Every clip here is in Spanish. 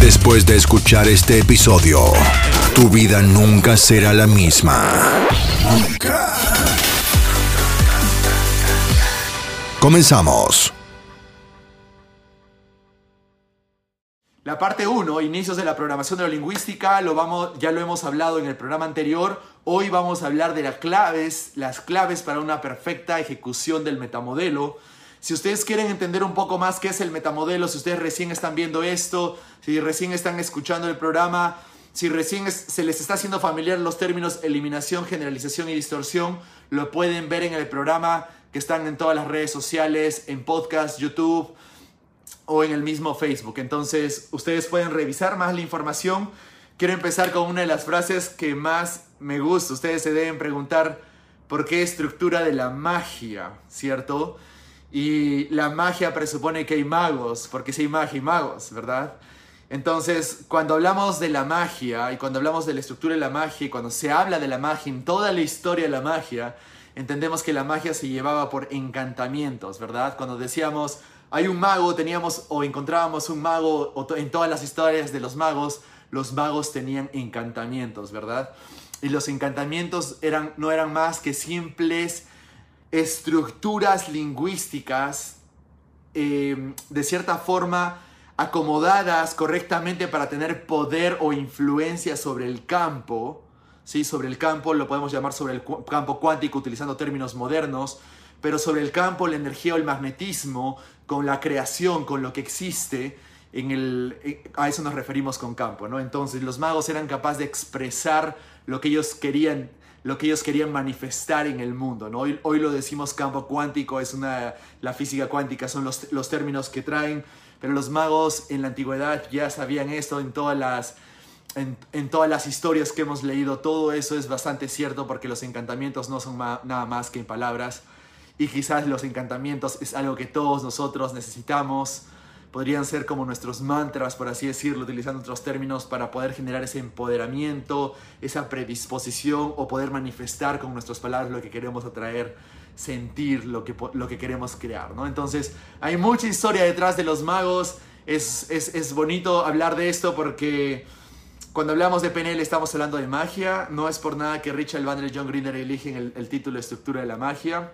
Después de escuchar este episodio, tu vida nunca será la misma. Nunca. Comenzamos. La parte 1, inicios de la programación neurolingüística, lo vamos, ya lo hemos hablado en el programa anterior. Hoy vamos a hablar de las claves, las claves para una perfecta ejecución del metamodelo. Si ustedes quieren entender un poco más qué es el metamodelo, si ustedes recién están viendo esto, si recién están escuchando el programa, si recién se les está haciendo familiar los términos eliminación, generalización y distorsión, lo pueden ver en el programa que están en todas las redes sociales, en podcast, YouTube, o en el mismo Facebook. Entonces, ustedes pueden revisar más la información. Quiero empezar con una de las frases que más me gusta. Ustedes se deben preguntar por qué estructura de la magia, ¿cierto? Y la magia presupone que hay magos, porque si hay magia y magos, ¿verdad? Entonces, cuando hablamos de la magia y cuando hablamos de la estructura de la magia y cuando se habla de la magia en toda la historia de la magia, entendemos que la magia se llevaba por encantamientos, ¿verdad? Cuando decíamos hay un mago, teníamos o encontrábamos un mago, en todas las historias de los magos, los magos tenían encantamientos, ¿verdad? Y los encantamientos eran, no eran más que simples estructuras lingüísticas eh, de cierta forma acomodadas correctamente para tener poder o influencia sobre el campo, ¿sí? sobre el campo lo podemos llamar sobre el campo cuántico utilizando términos modernos, pero sobre el campo, la energía o el magnetismo, con la creación, con lo que existe, en el, eh, a eso nos referimos con campo, ¿no? Entonces los magos eran capaces de expresar lo que ellos querían lo que ellos querían manifestar en el mundo. ¿no? Hoy, hoy lo decimos campo cuántico, es una, la física cuántica, son los, los términos que traen, pero los magos en la antigüedad ya sabían esto en todas las, en, en todas las historias que hemos leído. Todo eso es bastante cierto porque los encantamientos no son nada más que palabras. Y quizás los encantamientos es algo que todos nosotros necesitamos. Podrían ser como nuestros mantras, por así decirlo, utilizando otros términos para poder generar ese empoderamiento, esa predisposición o poder manifestar con nuestras palabras lo que queremos atraer, sentir lo que, lo que queremos crear, ¿no? Entonces, hay mucha historia detrás de los magos. Es, es, es bonito hablar de esto porque cuando hablamos de PNL estamos hablando de magia. No es por nada que Richard Bandler y John Grinder eligen el, el título estructura de la magia.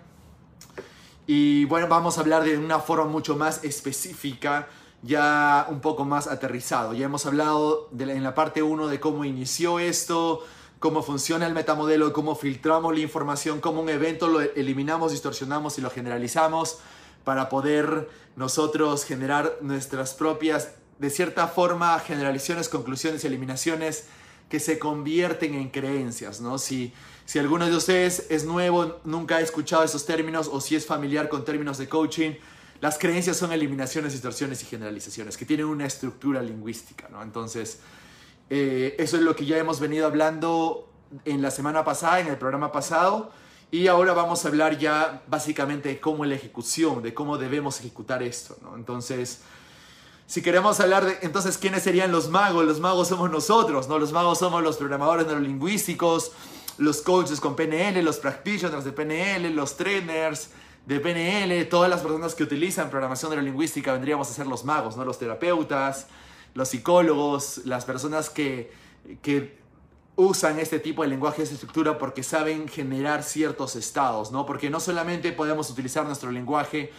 Y bueno, vamos a hablar de una forma mucho más específica, ya un poco más aterrizado. Ya hemos hablado en la parte 1 de cómo inició esto, cómo funciona el metamodelo, cómo filtramos la información, cómo un evento lo eliminamos, distorsionamos y lo generalizamos para poder nosotros generar nuestras propias, de cierta forma, generalizaciones, conclusiones eliminaciones que se convierten en creencias, ¿no? Si, si alguno de ustedes es nuevo, nunca ha escuchado esos términos o si es familiar con términos de coaching, las creencias son eliminaciones, distorsiones y generalizaciones que tienen una estructura lingüística, ¿no? Entonces, eh, eso es lo que ya hemos venido hablando en la semana pasada, en el programa pasado, y ahora vamos a hablar ya básicamente de cómo la ejecución, de cómo debemos ejecutar esto, ¿no? Entonces, si queremos hablar de, entonces, ¿quiénes serían los magos? Los magos somos nosotros, ¿no? Los magos somos los programadores neurolingüísticos, los coaches con PNL, los practitioners de PNL, los trainers de PNL, todas las personas que utilizan programación neurolingüística vendríamos a ser los magos, ¿no? Los terapeutas, los psicólogos, las personas que, que usan este tipo de lenguaje, esta estructura, porque saben generar ciertos estados, ¿no? Porque no solamente podemos utilizar nuestro lenguaje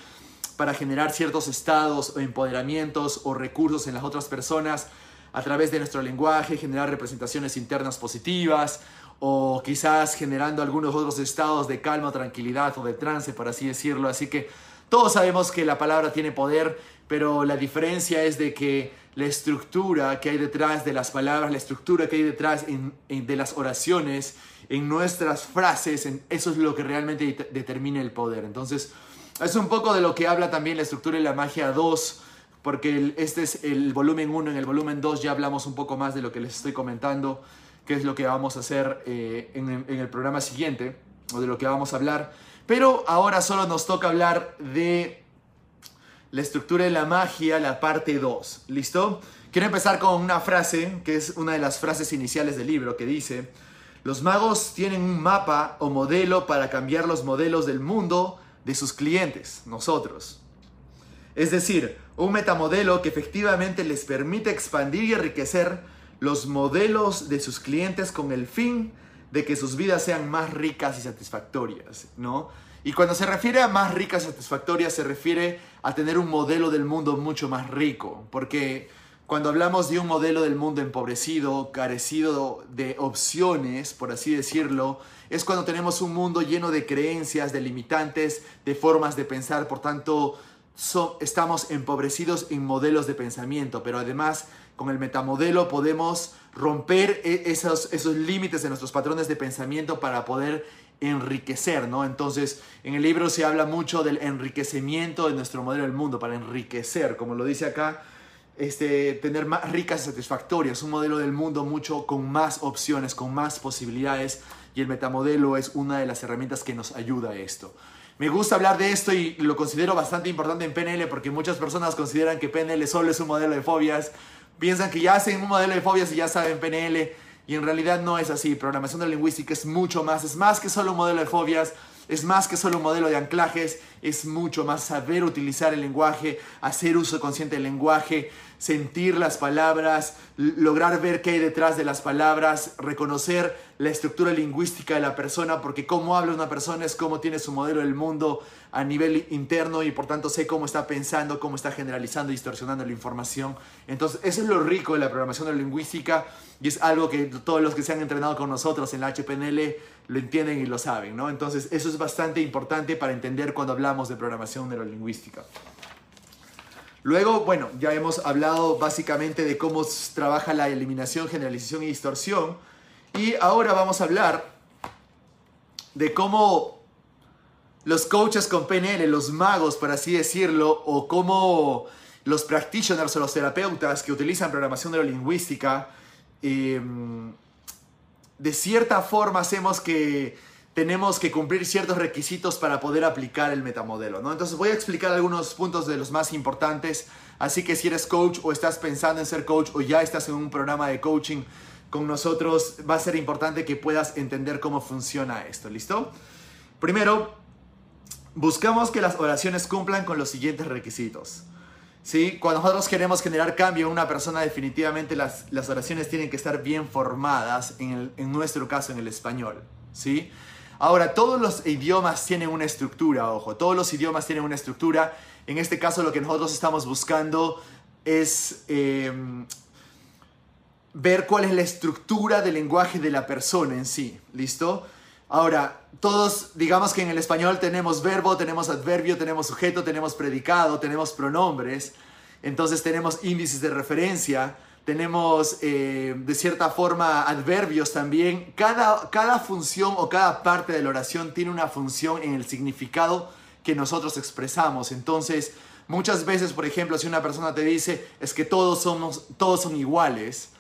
para generar ciertos estados o empoderamientos o recursos en las otras personas a través de nuestro lenguaje, generar representaciones internas positivas o quizás generando algunos otros estados de calma, tranquilidad o de trance, por así decirlo. Así que todos sabemos que la palabra tiene poder, pero la diferencia es de que la estructura que hay detrás de las palabras, la estructura que hay detrás de las oraciones, en nuestras frases, eso es lo que realmente det- determina el poder. Entonces, es un poco de lo que habla también la estructura y la magia 2, porque este es el volumen 1, en el volumen 2 ya hablamos un poco más de lo que les estoy comentando, que es lo que vamos a hacer eh, en, en el programa siguiente, o de lo que vamos a hablar. Pero ahora solo nos toca hablar de la estructura de la magia, la parte 2. ¿Listo? Quiero empezar con una frase, que es una de las frases iniciales del libro, que dice, los magos tienen un mapa o modelo para cambiar los modelos del mundo de sus clientes, nosotros. Es decir, un metamodelo que efectivamente les permite expandir y enriquecer los modelos de sus clientes con el fin de que sus vidas sean más ricas y satisfactorias, ¿no? Y cuando se refiere a más ricas y satisfactorias, se refiere a tener un modelo del mundo mucho más rico, porque cuando hablamos de un modelo del mundo empobrecido, carecido de opciones, por así decirlo, es cuando tenemos un mundo lleno de creencias, de limitantes, de formas de pensar, por tanto, estamos empobrecidos en modelos de pensamiento, pero además con el metamodelo podemos romper e, esos, esos límites de nuestros patrones de pensamiento para poder enriquecer, ¿no? Entonces, en el libro se habla mucho del enriquecimiento de nuestro modelo del mundo, para enriquecer, como lo dice acá, este, tener más ricas y satisfactorias, un modelo del mundo mucho con más opciones, con más posibilidades y el metamodelo es una de las herramientas que nos ayuda a esto. Me gusta hablar de esto y lo considero bastante importante en PNL porque muchas personas consideran que PNL solo es un modelo de fobias, piensan que ya hacen un modelo de fobias y ya saben PNL y en realidad no es así. Programación de lingüística es mucho más, es más que solo un modelo de fobias, es más que solo un modelo de anclajes, es mucho más saber utilizar el lenguaje, hacer uso consciente del lenguaje, sentir las palabras, lograr ver qué hay detrás de las palabras, reconocer la estructura lingüística de la persona, porque cómo habla una persona es cómo tiene su modelo del mundo a nivel interno y por tanto sé cómo está pensando, cómo está generalizando y distorsionando la información. Entonces, eso es lo rico de la programación neurolingüística y es algo que todos los que se han entrenado con nosotros en la HPNL lo entienden y lo saben, ¿no? Entonces, eso es bastante importante para entender cuando hablamos de programación neurolingüística. Luego, bueno, ya hemos hablado básicamente de cómo trabaja la eliminación, generalización y distorsión. Y ahora vamos a hablar de cómo los coaches con PNL, los magos, por así decirlo, o cómo los practitioners o los terapeutas que utilizan programación neurolingüística, eh, de cierta forma hacemos que tenemos que cumplir ciertos requisitos para poder aplicar el metamodelo, ¿no? Entonces voy a explicar algunos puntos de los más importantes, así que si eres coach o estás pensando en ser coach o ya estás en un programa de coaching con nosotros, va a ser importante que puedas entender cómo funciona esto, ¿listo? Primero, buscamos que las oraciones cumplan con los siguientes requisitos. ¿Sí? Cuando nosotros queremos generar cambio en una persona, definitivamente las, las oraciones tienen que estar bien formadas, en, en nuestro caso en el español. ¿sí? Ahora, todos los idiomas tienen una estructura, ojo, todos los idiomas tienen una estructura. En este caso lo que nosotros estamos buscando es em, ver cuál es la estructura del lenguaje de la persona en sí, ¿listo? Ahora, todos, digamos que en el español tenemos verbo, tenemos adverbio, tenemos sujeto, tenemos predicado, tenemos pronombres, entonces tenemos índices de referencia tenemos eh, de cierta forma adverbios también. Cada, cada función o cada parte de la oración tiene una función en el significado que nosotros expresamos. Entonces, muchas veces, por ejemplo, si una persona te dice es que todos, somos, todos son iguales,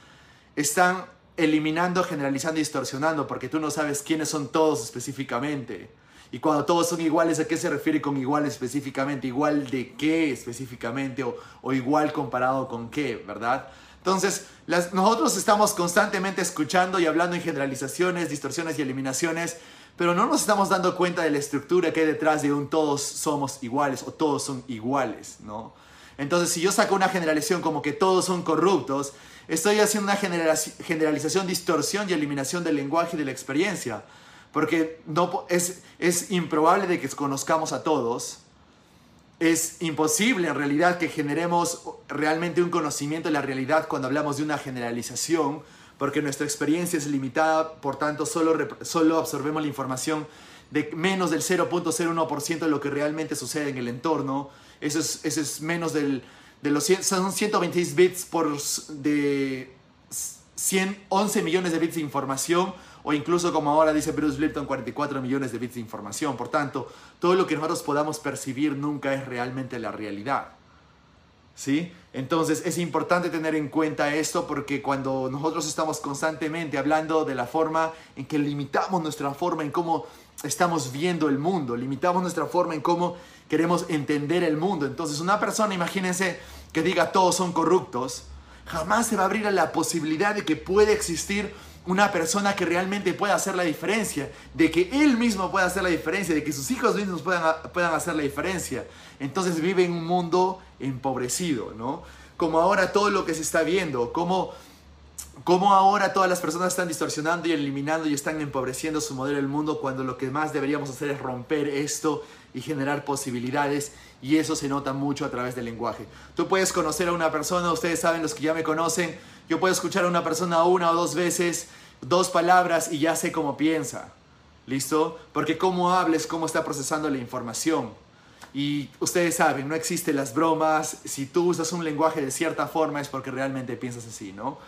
están eliminando, generalizando distorsionando porque tú no sabes quiénes son todos específicamente. Y cuando todos son iguales, ¿a qué se refiere con igual específicamente? ¿Igual de qué específicamente? ¿O, o igual comparado con qué? ¿Verdad? Entonces, nosotros estamos constantemente escuchando y hablando en generalizaciones, distorsiones y eliminaciones, pero no nos estamos dando cuenta de la estructura que hay detrás de un todos somos iguales o todos son iguales, ¿no? Entonces, si yo saco una generalización como que todos son corruptos, estoy haciendo una generalización, distorsión y eliminación del lenguaje y de la experiencia, porque no, es, es improbable de que conozcamos a todos, es imposible en realidad que generemos realmente un conocimiento de la realidad cuando hablamos de una generalización, porque nuestra experiencia es limitada, por tanto solo, solo absorbemos la información de menos del 0.01% de lo que realmente sucede en el entorno. Eso es, eso es menos del, de los son 126 bits por de 111 millones de bits de información o incluso como ahora dice Bruce Lipton, 44 millones de bits de información. Por tanto, todo lo que nosotros podamos percibir nunca es realmente la realidad. ¿Sí? Entonces es importante tener en cuenta esto porque cuando nosotros estamos constantemente hablando de la forma en que limitamos nuestra forma en cómo estamos viendo el mundo, limitamos nuestra forma en cómo queremos entender el mundo. Entonces una persona, imagínense, que diga todos son corruptos, jamás se va a abrir a la posibilidad de que puede existir una persona que realmente pueda hacer la diferencia, de que él mismo pueda hacer la diferencia, de que sus hijos mismos puedan, puedan hacer la diferencia. Entonces vive en un mundo empobrecido, ¿no? Como ahora todo lo que se está viendo, como cómo ahora todas las personas están distorsionando y eliminando y están empobreciendo su modelo del mundo cuando lo que más deberíamos hacer es romper esto y generar posibilidades y eso se nota mucho a través del lenguaje. Tú puedes conocer a una persona, ustedes saben los que ya me conocen, yo puedo escuchar a una persona una o dos veces, dos palabras y ya sé cómo piensa. ¿Listo? Porque cómo hables, cómo está procesando la información. Y ustedes saben, no existen las bromas. Si tú usas un lenguaje de cierta forma es porque realmente piensas así, ¿no?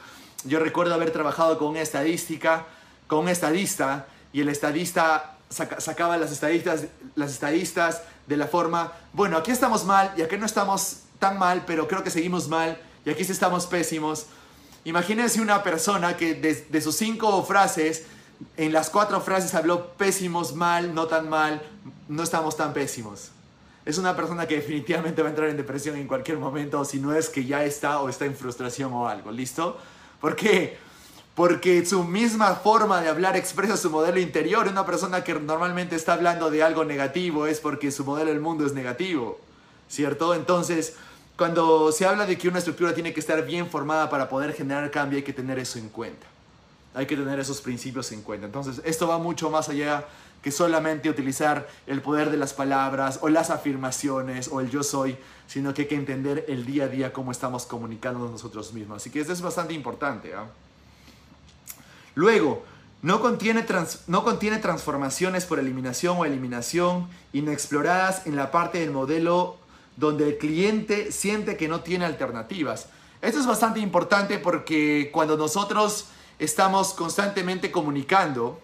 Yo recuerdo haber trabajado con estadística, con un estadista, y el estadista sacaba las estadistas, las estadistas de la forma, bueno, aquí estamos mal y aquí no estamos tan mal, pero creo que seguimos mal y aquí sí estamos pésimos. Imagínense una persona que de, sus cinco frases, en las cuatro frases habló pésimos, mal, no tan mal, no estamos tan pésimos. Es una persona que definitivamente va a entrar en depresión en cualquier momento, si no es que ya está o está en frustración o algo, ¿listo? ¿Por qué? Porque su misma forma de hablar expresa su modelo interior. Una persona que normalmente está hablando de algo negativo es porque su modelo del mundo es negativo, ¿cierto? Entonces, cuando se habla de que una estructura tiene que estar bien formada para poder generar cambio, hay que tener eso en cuenta. Hay que tener esos principios en cuenta. Entonces, esto va mucho más allá que solamente utilizar el poder de las palabras o las afirmaciones o el yo soy, sino que hay que entender el día a día cómo estamos comunicándonos nosotros mismos. Así que esto es bastante importante. ¿ah? Luego, no contiene, no contiene transformaciones por eliminación o eliminación inexploradas en la parte del modelo donde el cliente siente que no tiene alternativas. Esto es bastante importante porque cuando nosotros estamos constantemente comunicando,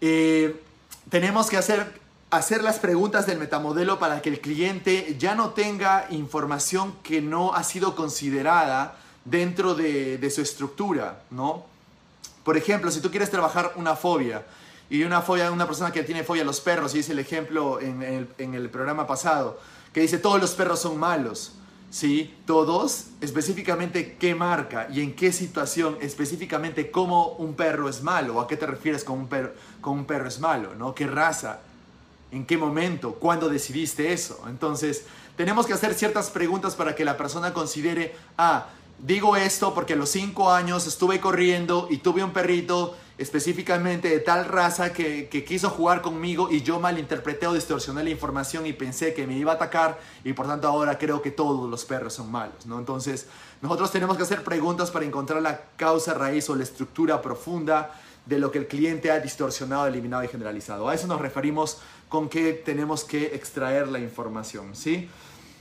eh, tenemos que hacer, hacer las preguntas del metamodelo para que el cliente ya no tenga información que no ha sido considerada dentro de, su estructura, ¿no? Por ejemplo, si tú quieres trabajar una fobia, y una fobia, una persona que tiene fobia a los perros, y es el ejemplo en el, en el programa pasado, que dice todos los perros son malos. ¿sí? Todos, específicamente qué marca y en qué situación, específicamente cómo un perro es malo, a qué te refieres con un perro, con un perro es malo, ¿no? ¿Qué raza? ¿En qué momento? ¿Cuándo decidiste eso? Entonces, tenemos que hacer ciertas preguntas para que la persona considere, ah, digo esto porque a los cinco años estuve corriendo y tuve un perrito específicamente de tal raza que, quiso jugar conmigo y yo malinterpreté o distorsioné la información y pensé que me iba a atacar y por tanto ahora creo que todos los perros son malos, ¿no? Entonces nosotros tenemos que hacer preguntas para encontrar la causa raíz o la estructura profunda de lo que el cliente ha distorsionado, eliminado y generalizado. A eso nos referimos con que tenemos que extraer la información, ¿sí?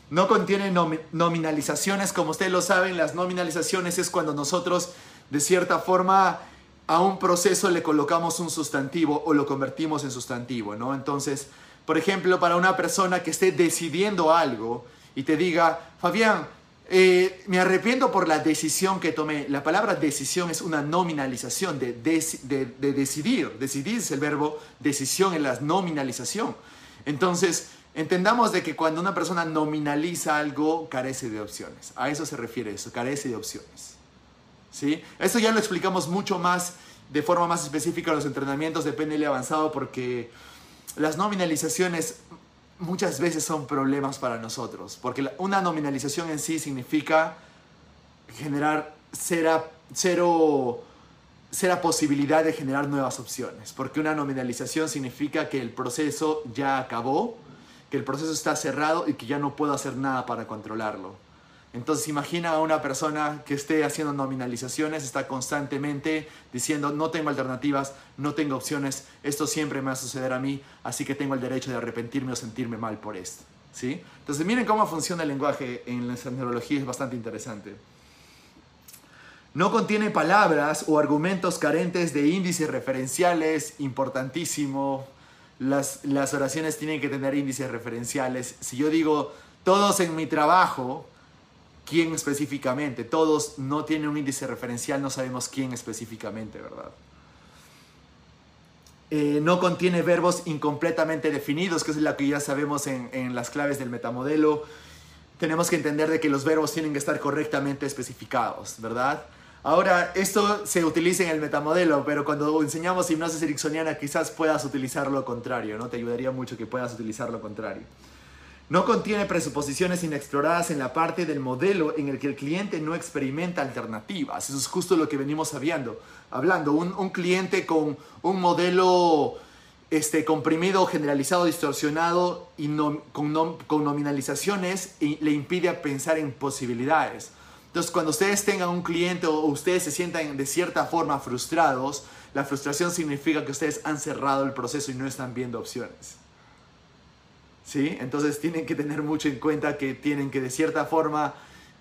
No contiene nominalizaciones, como ustedes lo saben, las nominalizaciones es cuando nosotros de cierta forma a un proceso le colocamos un sustantivo o lo convertimos en sustantivo, ¿no? Entonces, por ejemplo, para una persona que esté decidiendo algo y te diga, Fabián, eh, me arrepiento por la decisión que tomé. La palabra decisión es una nominalización de, de, decidir. Decidir es el verbo decisión en la nominalización. Entonces, entendamos de que cuando una persona nominaliza algo, carece de opciones. A eso se refiere eso, carece de opciones. ¿Sí? Eso ya lo explicamos mucho más, de forma más específica en los entrenamientos de PNL avanzado porque las nominalizaciones muchas veces son problemas para nosotros, porque una nominalización en sí significa generar cero, cero, cero posibilidad de generar nuevas opciones, porque una nominalización significa que el proceso ya acabó, que el proceso está cerrado y que ya no puedo hacer nada para controlarlo. Entonces imagina a una persona que esté haciendo nominalizaciones, está constantemente diciendo no tengo alternativas, no tengo opciones, esto siempre me va a suceder a mí, así que tengo el derecho de arrepentirme o sentirme mal por esto. ¿sí? Entonces miren cómo funciona el lenguaje en la neurología, es bastante interesante. No contiene palabras o argumentos carentes de índices referenciales, importantísimo. Las, las oraciones tienen que tener índices referenciales. Si yo digo Todos en mi trabajo, ¿quién específicamente? Todos no tienen un índice referencial, no sabemos quién específicamente, ¿verdad? Eh, no contiene verbos incompletamente definidos, que es lo que ya sabemos en, las claves del metamodelo. Tenemos que entender de que los verbos tienen que estar correctamente especificados, ¿verdad? Ahora, esto se utiliza en el metamodelo, pero cuando enseñamos hipnosis ericksoniana quizás puedas utilizar lo contrario, ¿no? Te ayudaría mucho que puedas utilizar lo contrario. No contiene presuposiciones inexploradas en la parte del modelo en el que el cliente no experimenta alternativas. Eso es justo lo que venimos hablando. hablando. Un, un cliente con un modelo este, comprimido, generalizado, distorsionado y con, con, nominalizaciones le impide pensar en posibilidades. Entonces, cuando ustedes tengan un cliente o ustedes se sientan de cierta forma frustrados, la frustración significa que ustedes han cerrado el proceso y no están viendo opciones. ¿Sí? Entonces tienen que tener mucho en cuenta que tienen que de cierta forma,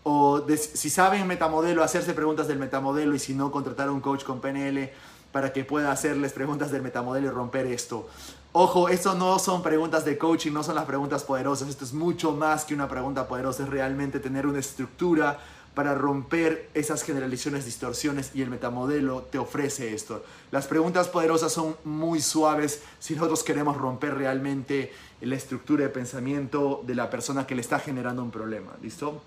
o si saben metamodelo, hacerse preguntas del metamodelo y si no, contratar a un coach con PNL para que pueda hacerles preguntas del metamodelo y romper esto. Ojo, esto no son preguntas de coaching, no son las preguntas poderosas, esto es mucho más que una pregunta poderosa, es realmente tener una estructura para romper esas generalizaciones, distorsiones y el metamodelo te ofrece esto. Las preguntas poderosas son muy suaves si nosotros queremos romper realmente la estructura de pensamiento de la persona que le está generando un problema. ¿Listo?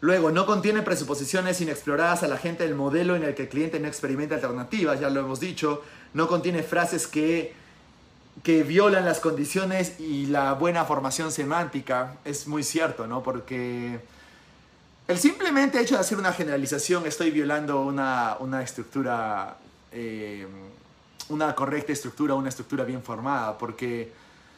Luego, no contiene presuposiciones inexploradas a la gente del modelo en el que el cliente no experimenta alternativas, ya lo hemos dicho. No contiene frases que, que violan las condiciones y la buena formación semántica. Es muy cierto, ¿no? Porque el simplemente hecho de hacer una generalización, estoy violando una, estructura, eh, una correcta estructura, una estructura bien formada, porque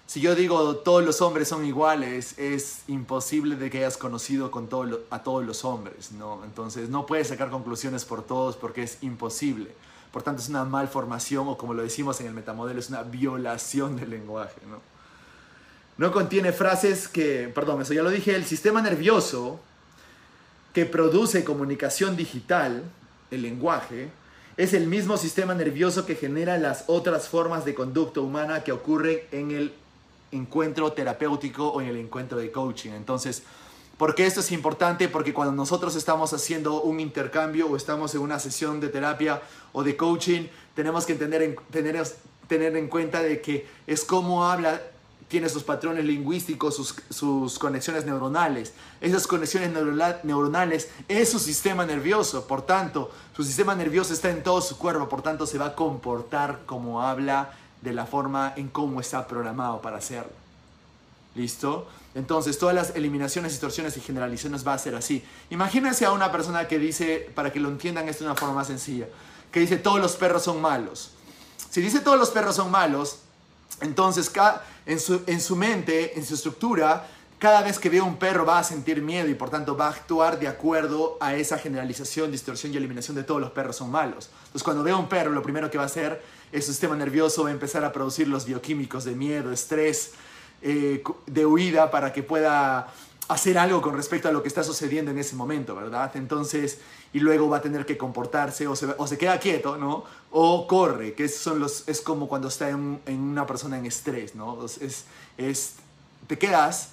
si yo digo todos los hombres son iguales, es imposible de que hayas conocido con todo a todos los hombres, ¿no? Entonces no puedes sacar conclusiones por todos porque es imposible. Por tanto es una malformación o como lo decimos en el metamodelo, es una violación del lenguaje, ¿no? No contiene frases que, perdón, eso ya lo dije, el sistema nervioso que produce comunicación digital, el lenguaje, es el mismo sistema nervioso que genera las otras formas de conducta humana que ocurren en el encuentro terapéutico o en el encuentro de coaching. Entonces, ¿por qué esto es importante? Porque cuando nosotros estamos haciendo un intercambio o estamos en una sesión de terapia o de coaching, tenemos que entender, tener, tener en cuenta de que es cómo habla tiene sus patrones lingüísticos, sus, sus conexiones neuronales. Esas conexiones neuronales es su sistema nervioso, por tanto, su sistema nervioso está en todo su cuerpo, por tanto, se va a comportar como habla de la forma en cómo está programado para hacerlo. ¿Listo? Entonces, todas las eliminaciones, distorsiones y generalizaciones va a ser así. Imagínense a una persona que dice, para que lo entiendan esto de una forma más sencilla, que dice todos los perros son malos. Si dice todos los perros son malos, entonces, en su, en su mente, en su estructura, cada vez que ve un perro va a sentir miedo y por tanto va a actuar de acuerdo a esa generalización, distorsión y eliminación de todos los perros son malos. Entonces cuando ve un perro lo primero que va a hacer es su sistema nervioso va a empezar a producir los bioquímicos de miedo, estrés, eh, de huida para que pueda hacer algo con respecto a lo que está sucediendo en ese momento, ¿verdad? Entonces, y luego va a tener que comportarse o se, queda quieto, ¿no? O corre, que son los, es como cuando está en, en una persona en estrés, ¿no? Es, es, te quedas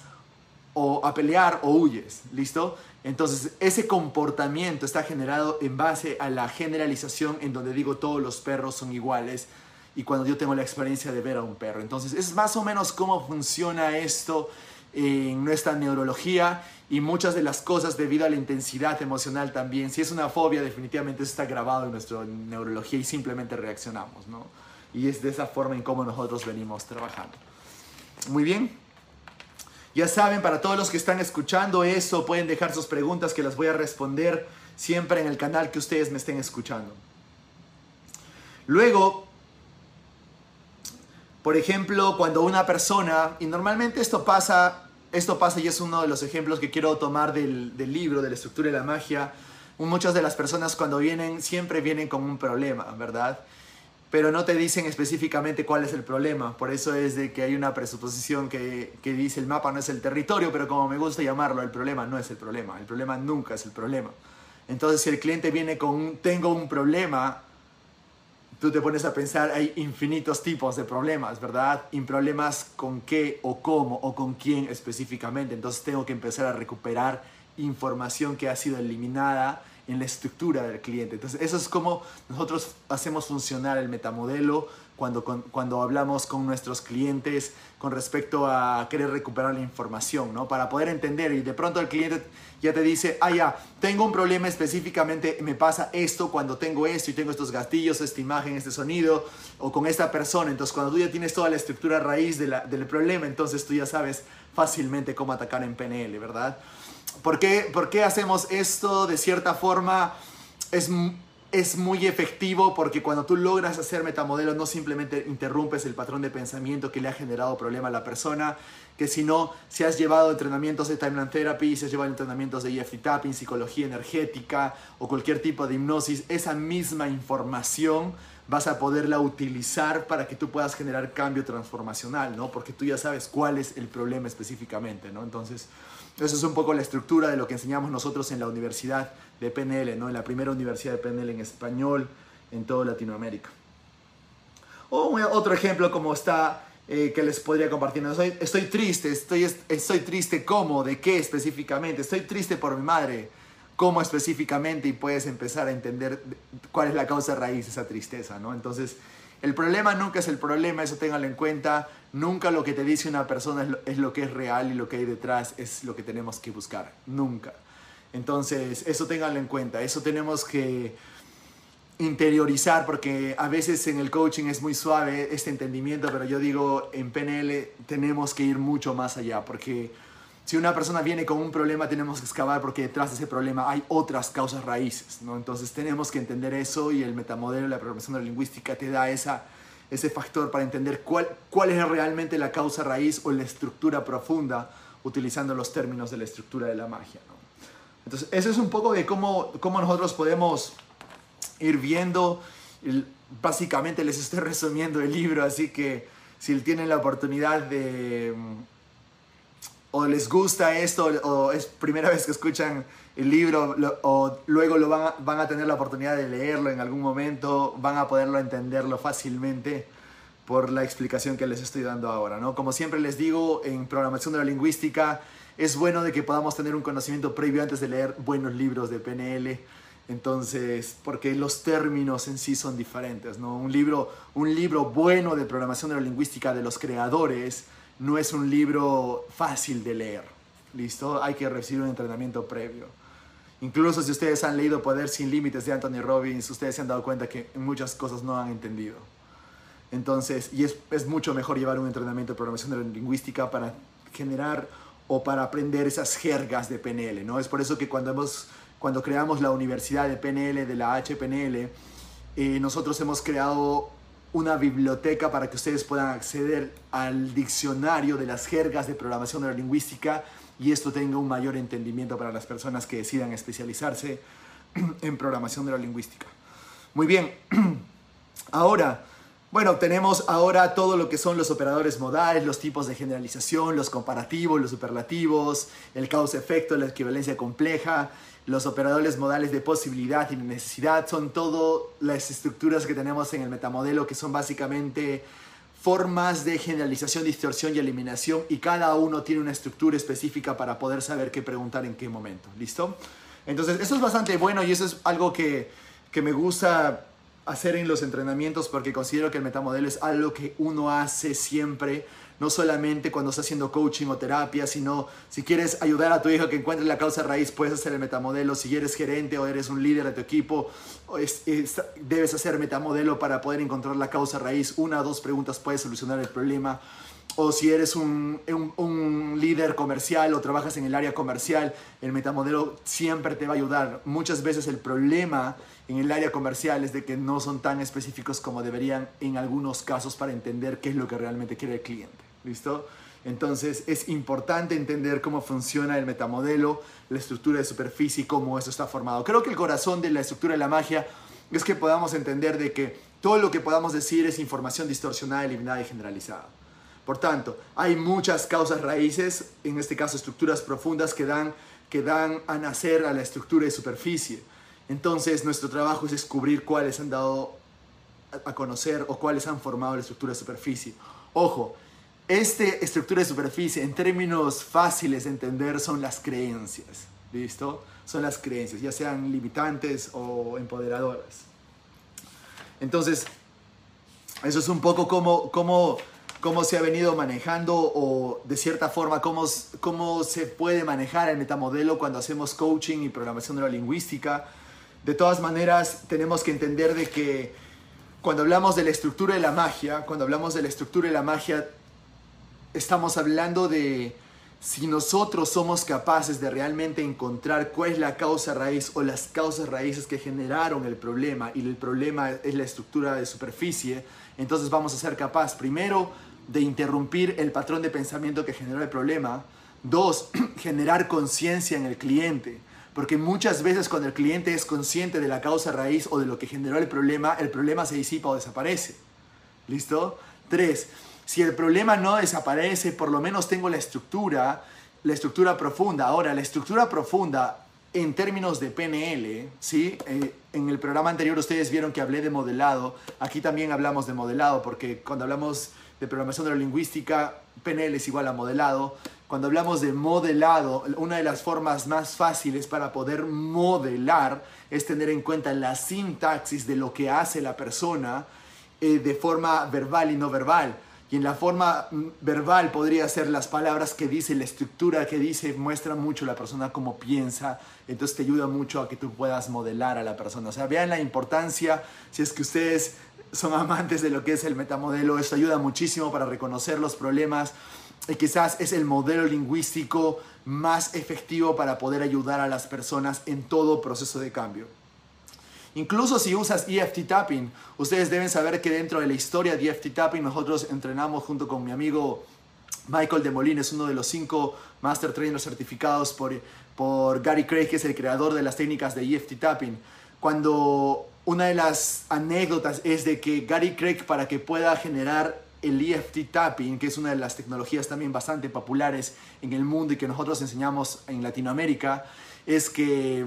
o a pelear o huyes, ¿listo? Entonces, ese comportamiento está generado en base a la generalización en donde digo todos los perros son iguales y cuando yo tengo la experiencia de ver a un perro. Entonces, es más o menos cómo funciona esto en nuestra neurología y muchas de las cosas debido a la intensidad emocional también. Si es una fobia, definitivamente eso está grabado en nuestra neurología y simplemente reaccionamos, ¿no? Y es de esa forma en cómo nosotros venimos trabajando. Muy bien. Ya saben, para todos los que están escuchando eso, pueden dejar sus preguntas que las voy a responder siempre en el canal que ustedes me estén escuchando. Luego, por ejemplo, cuando una persona, y normalmente esto pasa, esto pasa y es uno de los ejemplos que quiero tomar del, libro, de la estructura de la magia, muchas de las personas cuando vienen siempre vienen con un problema, ¿verdad? Pero no te dicen específicamente cuál es el problema. Por eso es de que hay una presuposición que, que dice el mapa no es el territorio, pero como me gusta llamarlo, el problema no es el problema. El problema nunca es el problema. Entonces si el cliente viene con tengo un problema, tú te pones a pensar, hay infinitos tipos de problemas, ¿verdad? Y problemas con qué o cómo o con quién específicamente. Entonces tengo que empezar a recuperar información que ha sido eliminada en la estructura del cliente. Entonces, eso es como nosotros hacemos funcionar el metamodelo cuando, cuando hablamos con nuestros clientes con respecto a querer recuperar la información, ¿no? Para poder entender y de pronto el cliente ya te dice, ah, ya, tengo un problema específicamente, me pasa esto cuando tengo esto y tengo estos gastillos, esta imagen, este sonido, o con esta persona. Entonces, cuando tú ya tienes toda la estructura raíz de la, del problema, entonces tú ya sabes fácilmente cómo atacar en PNL, ¿verdad? ¿Por qué, ¿Por qué hacemos esto? De cierta forma, es es muy efectivo porque cuando tú logras hacer metamodelo no simplemente interrumpes el patrón de pensamiento que le ha generado problema a la persona, que sino si has llevado entrenamientos de timeline therapy, si has llevado entrenamientos de EFT tapping, psicología energética o cualquier tipo de hipnosis, esa misma información vas a poderla utilizar para que tú puedas generar cambio transformacional, ¿no? Porque tú ya sabes cuál es el problema específicamente, ¿no? Entonces, eso es un poco la estructura de lo que enseñamos nosotros en la universidad de PNL, ¿no? la primera universidad de PNL en español en toda Latinoamérica. O otro ejemplo como está eh, que les podría compartir. Estoy, estoy triste, estoy, estoy triste ¿cómo? ¿De qué específicamente? Estoy triste por mi madre. ¿Cómo específicamente? Y puedes empezar a entender cuál es la causa raíz de esa tristeza, ¿no? Entonces, el problema nunca es el problema, eso ténganlo en cuenta. Nunca lo que te dice una persona es lo que es real y lo que hay detrás es lo que tenemos que buscar. Nunca. Entonces, eso ténganlo en cuenta, eso tenemos que interiorizar porque a veces en el coaching es muy suave este entendimiento, pero yo digo, en PNL tenemos que ir mucho más allá porque si una persona viene con un problema tenemos que excavar porque detrás de ese problema hay otras causas raíces, ¿no? Entonces tenemos que entender eso y el metamodelo, la programación lingüística te da esa, ese factor para entender cuál, cuál es realmente la causa raíz o la estructura profunda utilizando los términos de la estructura de la magia. Entonces, eso es un poco de cómo, cómo nosotros podemos ir viendo. Básicamente les estoy resumiendo el libro, así que si tienen la oportunidad de o les gusta esto o es primera vez que escuchan el libro o luego lo van a, van a, tener la oportunidad de leerlo en algún momento, van a poderlo entenderlo fácilmente por la explicación que les estoy dando ahora, ¿no? Como siempre les digo, en programación de la lingüística es bueno de que podamos tener un conocimiento previo antes de leer buenos libros de PNL. Entonces, porque los términos en sí son diferentes, ¿no? Un libro, un libro bueno de programación neurolingüística de los creadores no es un libro fácil de leer, ¿listo? Hay que recibir un entrenamiento previo. Incluso si ustedes han leído Poder sin Límites de Anthony Robbins, ustedes se han dado cuenta que muchas cosas no han entendido. Entonces, y es, es mucho mejor llevar un entrenamiento de programación neurolingüística para generar o para aprender esas jergas de PNL, ¿no? Es por eso que cuando, hemos, cuando creamos la universidad de PNL, de la HPNL, eh, nosotros hemos creado una biblioteca para que ustedes puedan acceder al diccionario de las jergas de programación neurolingüística y esto tenga un mayor entendimiento para las personas que decidan especializarse en programación neurolingüística. Muy bien, ahora bueno, tenemos ahora todo lo que son los operadores modales, los tipos de generalización, los comparativos, los superlativos, el causa-efecto, la equivalencia compleja, los operadores modales de posibilidad y necesidad, son todas las estructuras que tenemos en el metamodelo que son básicamente formas de generalización, distorsión y eliminación y cada uno tiene una estructura específica para poder saber qué preguntar en qué momento. ¿Listo? Entonces, eso es bastante bueno y eso es algo que, que me gusta hacer en los entrenamientos porque considero que el metamodelo es algo que uno hace siempre, no solamente cuando está haciendo coaching o terapia, sino si quieres ayudar a tu hijo que encuentre la causa raíz, puedes hacer el metamodelo. Si eres gerente o eres un líder de tu equipo, debes hacer metamodelo para poder encontrar la causa raíz. Una o dos preguntas puedes solucionar el problema o si eres un, un, líder comercial o trabajas en el área comercial, el metamodelo siempre te va a ayudar. Muchas veces el problema en el área comercial es de que no son tan específicos como deberían en algunos casos para entender qué es lo que realmente quiere el cliente. ¿Listo? Entonces es importante entender cómo funciona el metamodelo, la estructura de superficie y cómo eso está formado. Creo que el corazón de la estructura de la magia es que podamos entender de que todo lo que podamos decir es información distorsionada, eliminada y generalizada. Por tanto, hay muchas causas raíces, en este caso estructuras profundas que dan, que dan a nacer a la estructura de superficie. Entonces, nuestro trabajo es descubrir cuáles han dado a conocer o cuáles han formado la estructura de superficie. Ojo, esta estructura de superficie en términos fáciles de entender son las creencias, ¿listo? Son las creencias, ya sean limitantes o empoderadoras. Entonces, eso es un poco como, como cómo se ha venido manejando o de cierta forma cómo, cómo se puede manejar el metamodelo cuando hacemos coaching y programación neurolingüística. De todas maneras, tenemos que entender de que cuando hablamos de la estructura de la magia, cuando hablamos de la estructura de la magia, estamos hablando de si nosotros somos capaces de realmente encontrar cuál es la causa raíz o las causas raíces que generaron el problema y el problema es la estructura de superficie, entonces vamos a ser capaces primero de interrumpir el patrón de pensamiento que generó el problema. Dos, generar conciencia en el cliente. Porque muchas veces cuando el cliente es consciente de la causa raíz o de lo que generó el problema, el problema se disipa o desaparece. ¿Listo? Tres, si el problema no desaparece, por lo menos tengo la estructura, la estructura profunda. Ahora, la estructura profunda en términos de PNL, ¿sí? Eh, en el programa anterior ustedes vieron que hablé de modelado. Aquí también hablamos de modelado porque cuando hablamos de programación neurolingüística, PNL es igual a modelado. Cuando hablamos de modelado, una de las formas más fáciles para poder modelar es tener en cuenta la sintaxis de lo que hace la persona eh, de forma verbal y no verbal. Y en la forma mm, verbal podría ser las palabras que dice, la estructura que dice, muestra mucho la persona cómo piensa, entonces te ayuda mucho a que tú puedas modelar a la persona. O sea, vean la importancia, si es que ustedes son amantes de lo que es el metamodelo. Esto ayuda muchísimo para reconocer los problemas quizás es el modelo lingüístico más efectivo para poder ayudar a las personas en todo proceso de cambio. Incluso si usas EFT Tapping, ustedes deben saber que dentro de la historia de EFT Tapping nosotros entrenamos junto con mi amigo Michael de es uno de los cinco Master Trainers certificados por, por Gary Craig, que es el creador de las técnicas de EFT Tapping. Cuando una de las anécdotas es de que Gary Craig, para que pueda generar el EFT tapping, que es una de las tecnologías también bastante populares en el mundo y que nosotros enseñamos en Latinoamérica, es que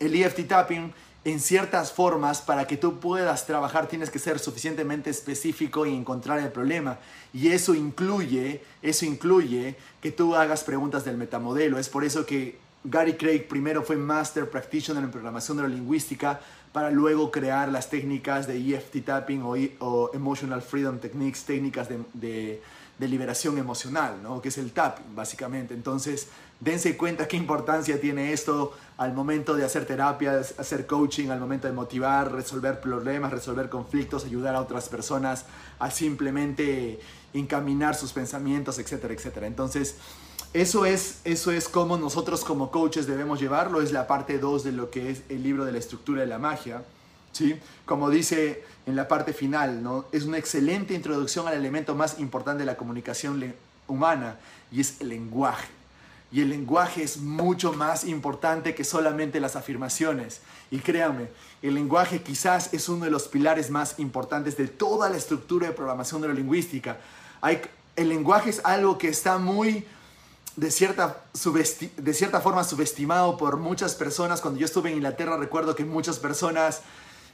el EFT tapping en ciertas formas para que tú puedas trabajar tienes que ser suficientemente específico y encontrar el problema. Y eso incluye eso incluye que tú hagas preguntas del metamodelo. Es por eso que Gary Craig primero fue Master Practitioner en programación neurolingüística para luego crear las técnicas de EFT tapping o, Emotional Freedom Techniques, técnicas de, liberación emocional, ¿no? que es el tapping básicamente. Entonces, dense cuenta qué importancia tiene esto al momento de hacer terapias, hacer coaching, al momento de motivar, resolver problemas, resolver conflictos, ayudar a otras personas a simplemente encaminar sus pensamientos, etcétera, etcétera. Entonces, eso es, eso es como nosotros como coaches debemos llevarlo, es la parte 2 de lo que es el libro de la estructura de la magia. ¿sí? Como dice en la parte final, ¿no? es una excelente introducción al elemento más importante de la comunicación humana y es el lenguaje. Y el lenguaje es mucho más importante que solamente las afirmaciones. Y créanme, el lenguaje quizás es uno de los pilares más importantes de toda la estructura de programación neurolingüística. Hay, el lenguaje es algo que está muy de cierta, de cierta forma subestimado por muchas personas. Cuando yo estuve en Inglaterra recuerdo que muchas personas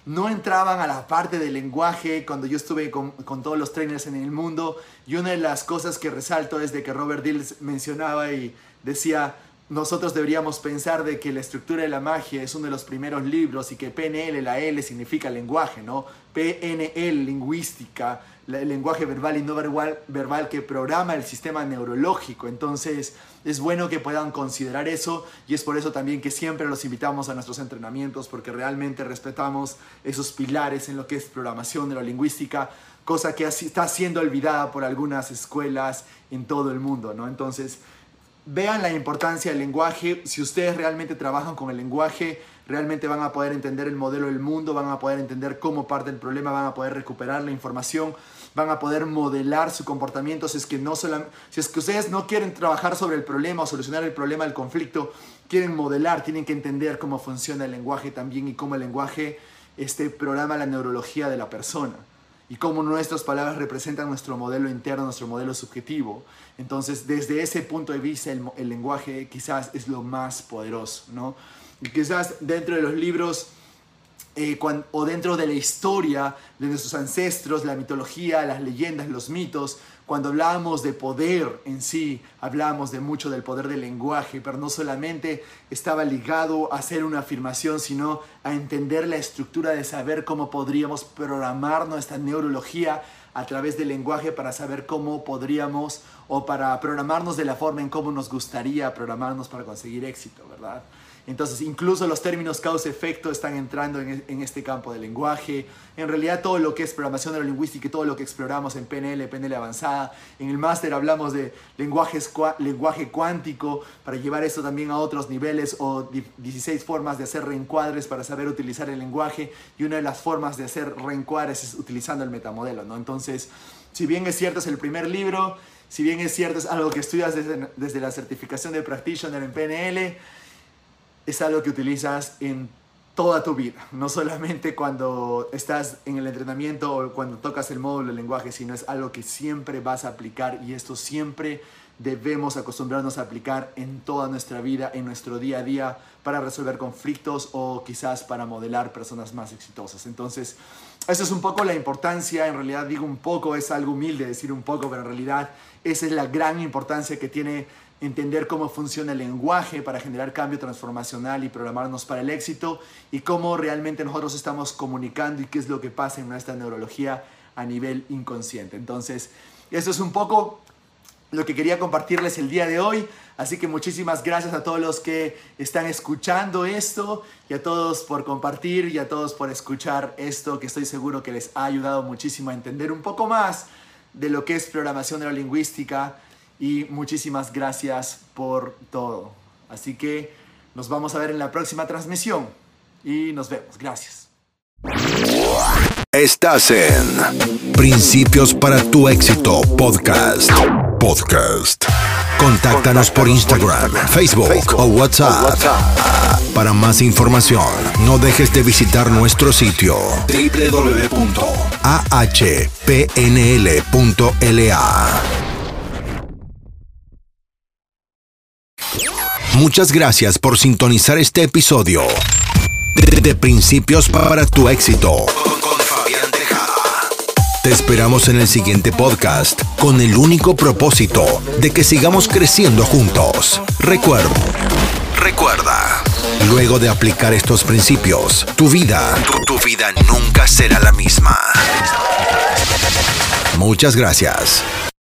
no entraban a la parte del lenguaje cuando yo estuve con, con, todos los trainers en el mundo. Y una de las cosas que resalto es de que Robert Dills mencionaba y decía, nosotros deberíamos pensar de que la estructura de la magia es uno de los primeros libros y que PNL, la L significa lenguaje, ¿no? PNL, lingüística, el lenguaje verbal y no verbal, verbal que programa el sistema neurológico. Entonces es bueno que puedan considerar eso y es por eso también que siempre los invitamos a nuestros entrenamientos porque realmente respetamos esos pilares en lo que es programación neurolingüística, cosa que está siendo olvidada por algunas escuelas en todo el mundo, ¿no? Entonces vean la importancia del lenguaje. Si ustedes realmente trabajan con el lenguaje, realmente van a poder entender el modelo del mundo, van a poder entender cómo parte el problema, van a poder recuperar la información, van a poder modelar su comportamiento. Si es que, no si es que ustedes no quieren trabajar sobre el problema o solucionar el problema del conflicto, quieren modelar, tienen que entender cómo funciona el lenguaje también y cómo el lenguaje este, programa la neurología de la persona y cómo nuestras palabras representan nuestro modelo interno, nuestro modelo subjetivo. Entonces, desde ese punto de vista, el, el lenguaje quizás es lo más poderoso, ¿no? Y quizás dentro de los libros eh, o dentro de la historia de nuestros ancestros, la mitología, las leyendas, los mitos, cuando hablábamos de poder en sí, hablábamos de mucho del poder del lenguaje, pero no solamente estaba ligado a hacer una afirmación, sino a entender la estructura de saber cómo podríamos programar nuestra neurología a través del lenguaje para saber cómo podríamos o para programarnos de la forma en cómo nos gustaría programarnos para conseguir éxito, ¿verdad? Entonces, incluso los términos causa-efecto están entrando en, este campo del lenguaje. En realidad, todo lo que es programación neurolingüística y todo lo que exploramos en PNL, PNL avanzada. En el máster hablamos de lenguajes, lenguaje cuántico para llevar esto también a otros niveles o 16 formas de hacer reencuadres para saber utilizar el lenguaje. Y una de las formas de hacer reencuadres es utilizando el metamodelo, ¿no? Entonces, si bien es cierto, es el primer libro, si bien es cierto, es algo que estudias desde, desde la certificación de practitioner en PNL, es algo que utilizas en toda tu vida, no solamente cuando estás en el entrenamiento o cuando tocas el módulo de lenguaje, sino es algo que siempre vas a aplicar y esto siempre debemos acostumbrarnos a aplicar en toda nuestra vida, en nuestro día a día, para resolver conflictos o quizás para modelar personas más exitosas. Entonces, eso es un poco la importancia, en realidad digo un poco, es algo humilde decir un poco, pero en realidad esa es la gran importancia que tiene entender cómo funciona el lenguaje para generar cambio transformacional y programarnos para el éxito y cómo realmente nosotros estamos comunicando y qué es lo que pasa en nuestra neurología a nivel inconsciente. Entonces, eso es un poco lo que quería compartirles el día de hoy. Así que muchísimas gracias a todos los que están escuchando esto y a todos por compartir y a todos por escuchar esto que estoy seguro que les ha ayudado muchísimo a entender un poco más de lo que es programación neurolingüística y muchísimas gracias por todo. Así que nos vamos a ver en la próxima transmisión y nos vemos. Gracias. Estás en Principios para tu éxito podcast. Podcast. Contáctanos por Instagram, Facebook o WhatsApp. Para más información, no dejes de visitar nuestro sitio www.ahpnl.la. Muchas gracias por sintonizar este episodio de, Principios para tu éxito con Fabián. Te esperamos en el siguiente podcast con el único propósito de que sigamos creciendo juntos. Recuerda, recuerda, luego de aplicar estos principios, tu vida, tu vida nunca será la misma. Muchas gracias.